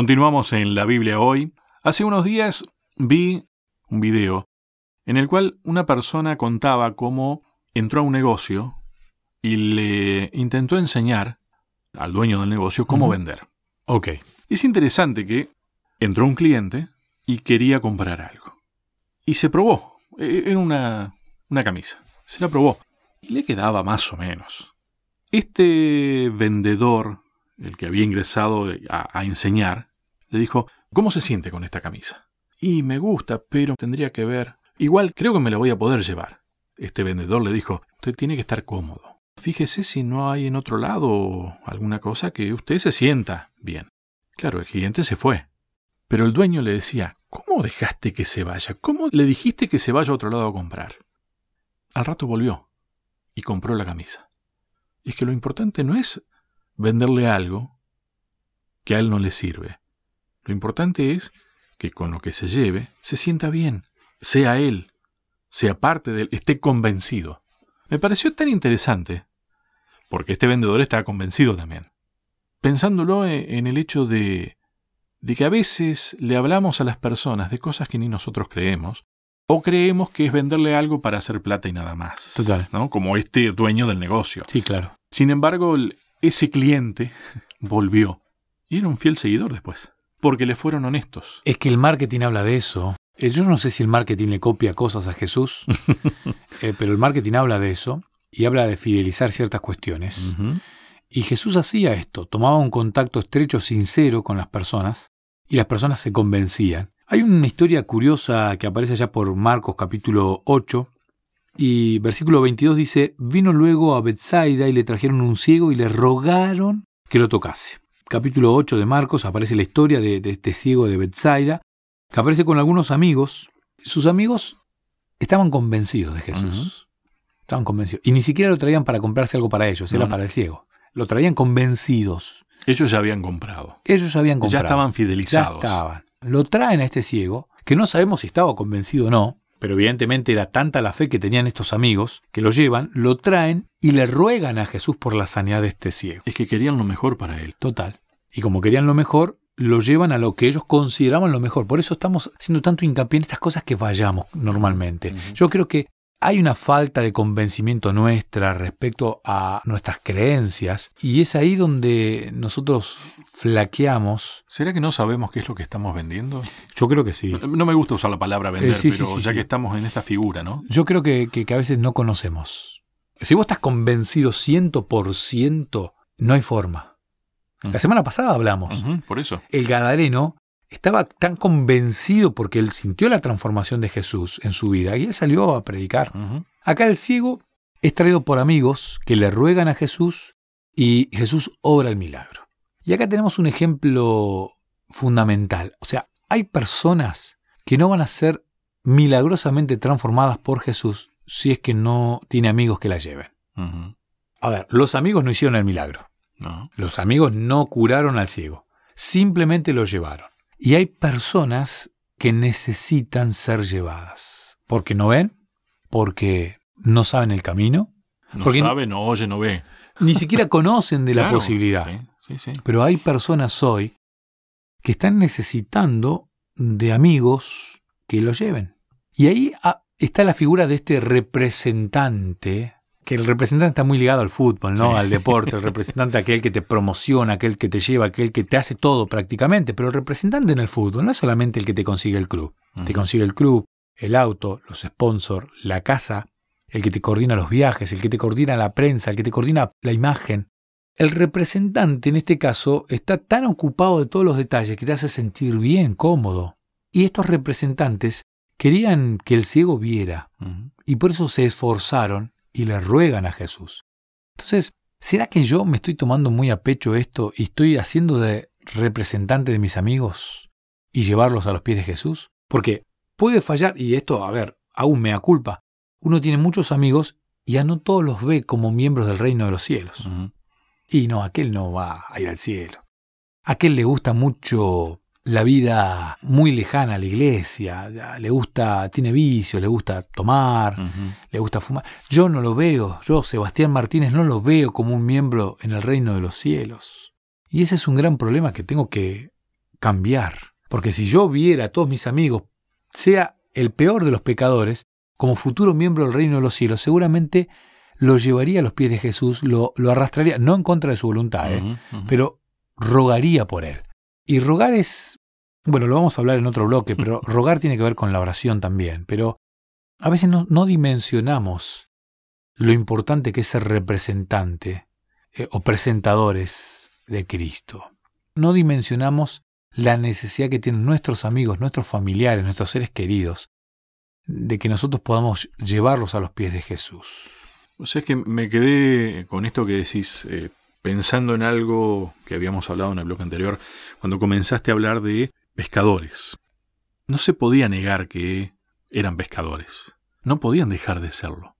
Continuamos en la Biblia hoy. Hace unos días vi un video en el cual una persona contaba cómo entró a un negocio y le intentó enseñar al dueño del negocio cómo vender. Ok. Es interesante que entró un cliente y quería comprar algo. Y se probó. E- Era una, una camisa. Se la probó. Y le quedaba más o menos. Este vendedor, el que había ingresado a, a enseñar, le dijo, ¿cómo se siente con esta camisa? Y me gusta, pero tendría que ver. Igual creo que me la voy a poder llevar. Este vendedor le dijo, usted tiene que estar cómodo. Fíjese si no hay en otro lado alguna cosa que usted se sienta bien. Claro, el cliente se fue. Pero el dueño le decía, ¿cómo dejaste que se vaya? ¿Cómo le dijiste que se vaya a otro lado a comprar? Al rato volvió y compró la camisa. Y es que lo importante no es venderle algo que a él no le sirve. Lo importante es que con lo que se lleve se sienta bien, sea él, sea parte de él, esté convencido. Me pareció tan interesante, porque este vendedor está convencido también pensándolo e- en el hecho de, de que a veces le hablamos a las personas de cosas que ni nosotros creemos, o creemos que es venderle algo para hacer plata y nada más. Total. ¿no? Como este dueño del negocio. Sí, claro. Sin embargo, ese cliente volvió y era un fiel seguidor después, porque le fueron honestos. Es que el marketing habla de eso. Eh, Yo no sé si el marketing le copia cosas a Jesús, eh, pero el marketing habla de eso y habla de fidelizar ciertas cuestiones. Y Jesús hacía esto, tomaba un contacto estrecho, sincero con las personas y las personas se convencían. Hay una historia curiosa que aparece allá por Marcos capítulo 8 y versículo 22 dice, vino luego a Bethsaida y le trajeron un ciego y le rogaron que lo tocase. Capítulo 8 de Marcos aparece la historia de, de este ciego de Bethsaida que aparece con algunos amigos. Sus amigos estaban convencidos de Jesús. Estaban convencidos. Y ni siquiera lo traían para comprarse algo para ellos, era no. para el ciego. Lo traían convencidos. Ellos ya habían comprado. Ellos ya habían Ya comprado. estaban Ya fidelizados. estaban. Lo traen a este ciego, que no sabemos si estaba convencido o no, pero evidentemente era tanta la fe que tenían estos amigos, que lo llevan, lo traen y le ruegan a Jesús por la sanidad de este ciego. Es que querían lo mejor para él. Total. Y como querían lo mejor, lo llevan a lo que ellos consideraban lo mejor. Por eso estamos haciendo tanto hincapié en estas cosas que fallamos normalmente. Yo creo que hay una falta de convencimiento nuestra respecto a nuestras creencias y es ahí donde nosotros flaqueamos. ¿Será que no sabemos qué es lo que estamos vendiendo? Yo creo que sí. No me gusta usar la palabra vender, Eh, sí, pero sí, ya que estamos en esta figura, ¿no? Yo creo que, que- que a veces no conocemos. Si vos estás convencido 100%, no hay forma. La semana pasada hablamos. Por eso. el Gadareno estaba tan convencido porque él sintió la transformación de Jesús en su vida y él salió a predicar. Acá el ciego es traído por amigos que le ruegan a Jesús y Jesús obra el milagro. Y acá tenemos un ejemplo fundamental. O sea, hay personas que no van a ser milagrosamente transformadas por Jesús si es que no tiene amigos que la lleven. A ver, los amigos no hicieron el milagro. No. Los amigos no curaron al ciego, simplemente lo llevaron. Y hay personas que necesitan ser llevadas. Porque no ven, porque no saben el camino, No Porque- sabe, no oye, no ve. ni siquiera conocen de la Claro, posibilidad. Sí, sí, sí. Pero hay personas hoy que están necesitando de amigos que los lleven. Y ahí ah, está la figura de este representante, que el representante está muy ligado al fútbol, ¿no? Sí. Al deporte, el representante aquel que te promociona, aquel que te lleva, aquel que te hace todo prácticamente, pero el representante en el fútbol no es solamente el que te consigue el club, te consigue el club, el auto, los sponsors, la casa, el que te coordina los viajes, el que te coordina la prensa, el que te coordina la imagen. El representante en este caso está tan ocupado de todos los detalles que te hace sentir bien, cómodo. Y estos representantes querían que el ciego viera y por eso se esforzaron y le ruegan a Jesús. Entonces, ¿será que yo me estoy tomando muy a pecho esto y estoy haciendo de representante de mis amigos y llevarlos a los pies de Jesús? Porque puede fallar, y esto, a ver, aún me da culpa. Uno tiene muchos amigos y a no todos los ve como miembros del reino de los cielos. Y no, aquel no va a ir al cielo. Aquel le gusta mucho la vida muy lejana a la iglesia, le gusta, tiene vicios, le gusta tomar, le gusta fumar. Yo no lo veo, yo, Sebastián Martínez, no lo veo como un miembro en el reino de los cielos. Y ese es un gran problema que tengo que, cambiar. Porque si yo viera a todos mis amigos, sea el peor de los pecadores, como futuro miembro del reino de los cielos, seguramente lo llevaría a los pies de Jesús, lo, lo arrastraría, no en contra de su voluntad, ¿eh? Pero rogaría por él. Y rogar es, bueno, lo vamos a hablar en otro bloque, pero rogar tiene que ver con la oración también, pero a veces no, no dimensionamos lo importante que es ser representante eh, o presentadores de Cristo. No dimensionamos la necesidad que tienen nuestros amigos, nuestros familiares, nuestros seres queridos, de que nosotros podamos llevarlos a los pies de Jesús. O sea, es que me quedé con esto que decís, eh, pensando en algo que habíamos hablado en el bloque anterior, cuando comenzaste a hablar de pescadores. No se podía negar que eran pescadores. No podían dejar de serlo.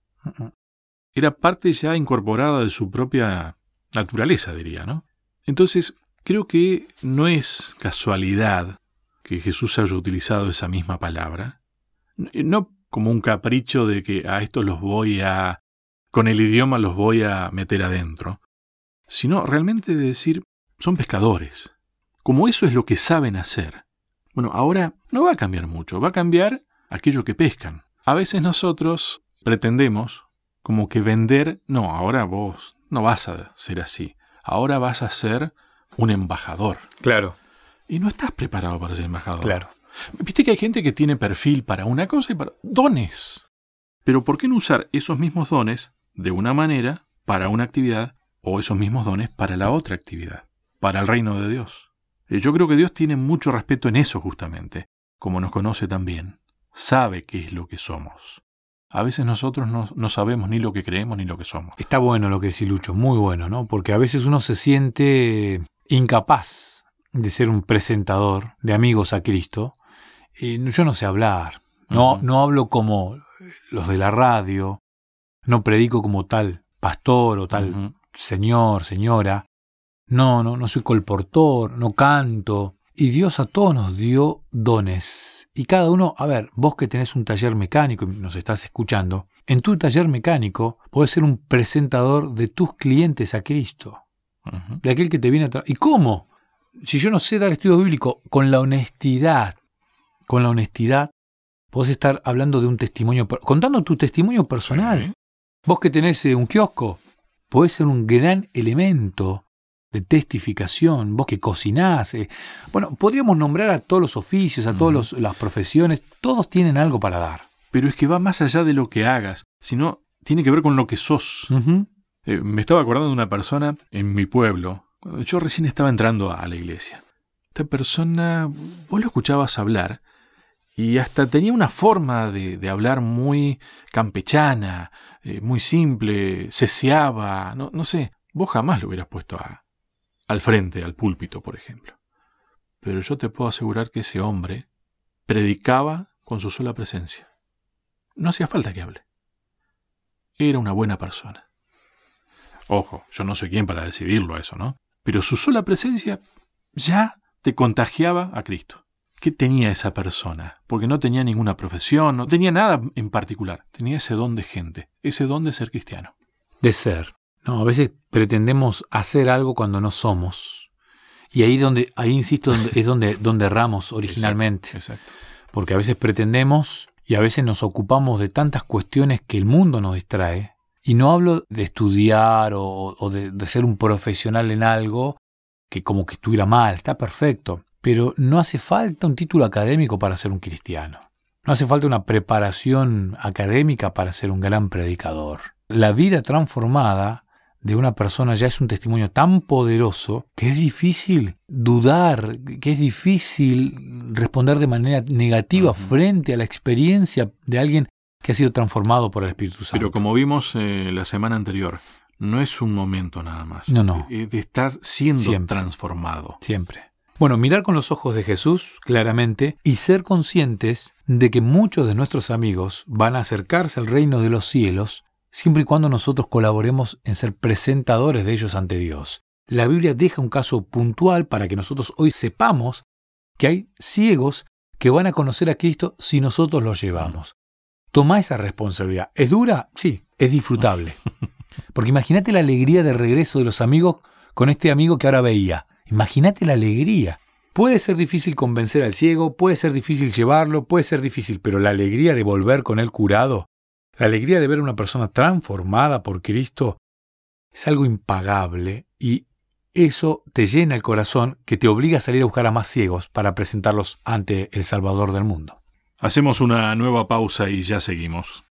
Era parte ya incorporada de su propia naturaleza, diría, ¿no? Entonces, creo que no es casualidad que Jesús haya utilizado esa misma palabra. No como un capricho de que a estos los voy a con el idioma los voy a meter adentro, sino realmente de decir, son pescadores. Como eso es lo que saben hacer. Bueno, ahora no va a cambiar mucho, va a cambiar aquello que pescan. A veces nosotros pretendemos como que vender, no, ahora vos no vas a ser así, ahora vas a ser un embajador. Claro. Y no estás preparado para ser embajador. Claro. Viste que hay gente que tiene perfil para una cosa y para dones. Pero ¿por qué no usar esos mismos dones de una manera para una actividad o esos mismos dones para la otra actividad, para el reino de Dios. Yo creo que Dios tiene mucho respeto en eso justamente, como nos conoce también, sabe qué es lo que somos. A veces nosotros no, no, sabemos ni lo que creemos ni lo que somos. Está bueno lo que decís, Lucho, muy bueno, ¿no? Porque a veces uno se siente incapaz de ser un presentador de amigos a Cristo. Y yo no sé hablar, no, uh -huh. no hablo como los de la radio, no predico como tal pastor o tal uh -huh. Señor, señora. No, no, no soy colportor, no canto. Y Dios a todos nos dio dones. Y cada uno, a ver, vos que tenés un taller mecánico y nos estás escuchando, en tu taller mecánico podés ser un presentador de tus clientes a Cristo. Uh -huh. De aquel que te viene a ¿Y cómo? Si yo no sé dar estudio bíblico, con la honestidad, con la honestidad, podés estar hablando de un testimonio, contando tu testimonio personal. Uh -huh. Vos que tenés un kiosco, podés ser un gran elemento de testificación, vos que cocinás. Eh. Bueno, podríamos nombrar a todos los oficios, a todas las profesiones, todos tienen algo para dar. Pero es que va más allá de lo que hagas, sino tiene que ver con lo que sos. Uh -huh. eh, me estaba acordando de una persona en mi pueblo, cuando yo recién estaba entrando a la iglesia. Esta persona, vos lo escuchabas hablar y hasta tenía una forma de, hablar muy campechana, eh, muy simple, ceseaba, no, no sé, vos jamás lo hubieras puesto a, al frente, al púlpito, por ejemplo. Pero yo te puedo asegurar que ese hombre predicaba con su sola presencia. No hacía falta que hable. Era una buena persona. Ojo, yo no soy quien para decidirlo a eso, ¿no? Pero su sola presencia ya te contagiaba a Cristo. ¿Qué tenía esa persona? Porque no tenía ninguna profesión, no tenía nada en particular. Tenía ese don de gente, ese don de ser cristiano. De ser. No, a veces pretendemos hacer algo cuando no somos. Y ahí donde, ahí insisto, donde, es donde, donde erramos originalmente. Exacto, exacto. Porque a veces pretendemos y a veces nos ocupamos de tantas cuestiones que el mundo nos distrae. Y no hablo de estudiar o, o de, de ser un profesional en algo que como que estuviera mal, está perfecto. Pero no hace falta un título académico para ser un cristiano. No hace falta una preparación académica para ser un gran predicador. La vida transformada de una persona ya es un testimonio tan poderoso que es difícil dudar, que es difícil responder de manera negativa uh -huh. frente a la experiencia de alguien que ha sido transformado por el Espíritu Santo. Pero como vimos eh, la semana anterior, no es un momento nada más. No, no. Es de estar siendo Siempre. transformado. Siempre. Bueno, mirar con los ojos de Jesús, claramente, y ser conscientes de que muchos de nuestros amigos van a acercarse al reino de los cielos siempre y cuando nosotros colaboremos en ser presentadores de ellos ante Dios. La Biblia deja un caso puntual para que nosotros hoy sepamos que hay ciegos que van a conocer a Cristo si nosotros los llevamos. Toma esa responsabilidad. ¿Es dura? Sí, es disfrutable. Porque imagínate la alegría de regreso de los amigos con este amigo que ahora veía. Imagínate la alegría. Puede ser difícil convencer al ciego, puede ser difícil llevarlo, puede ser difícil, pero la alegría de volver con él curado, la alegría de ver a una persona transformada por Cristo, es algo impagable y eso te llena el corazón que te obliga a salir a buscar a más ciegos para presentarlos ante el Salvador del mundo. Hacemos una nueva pausa y ya seguimos.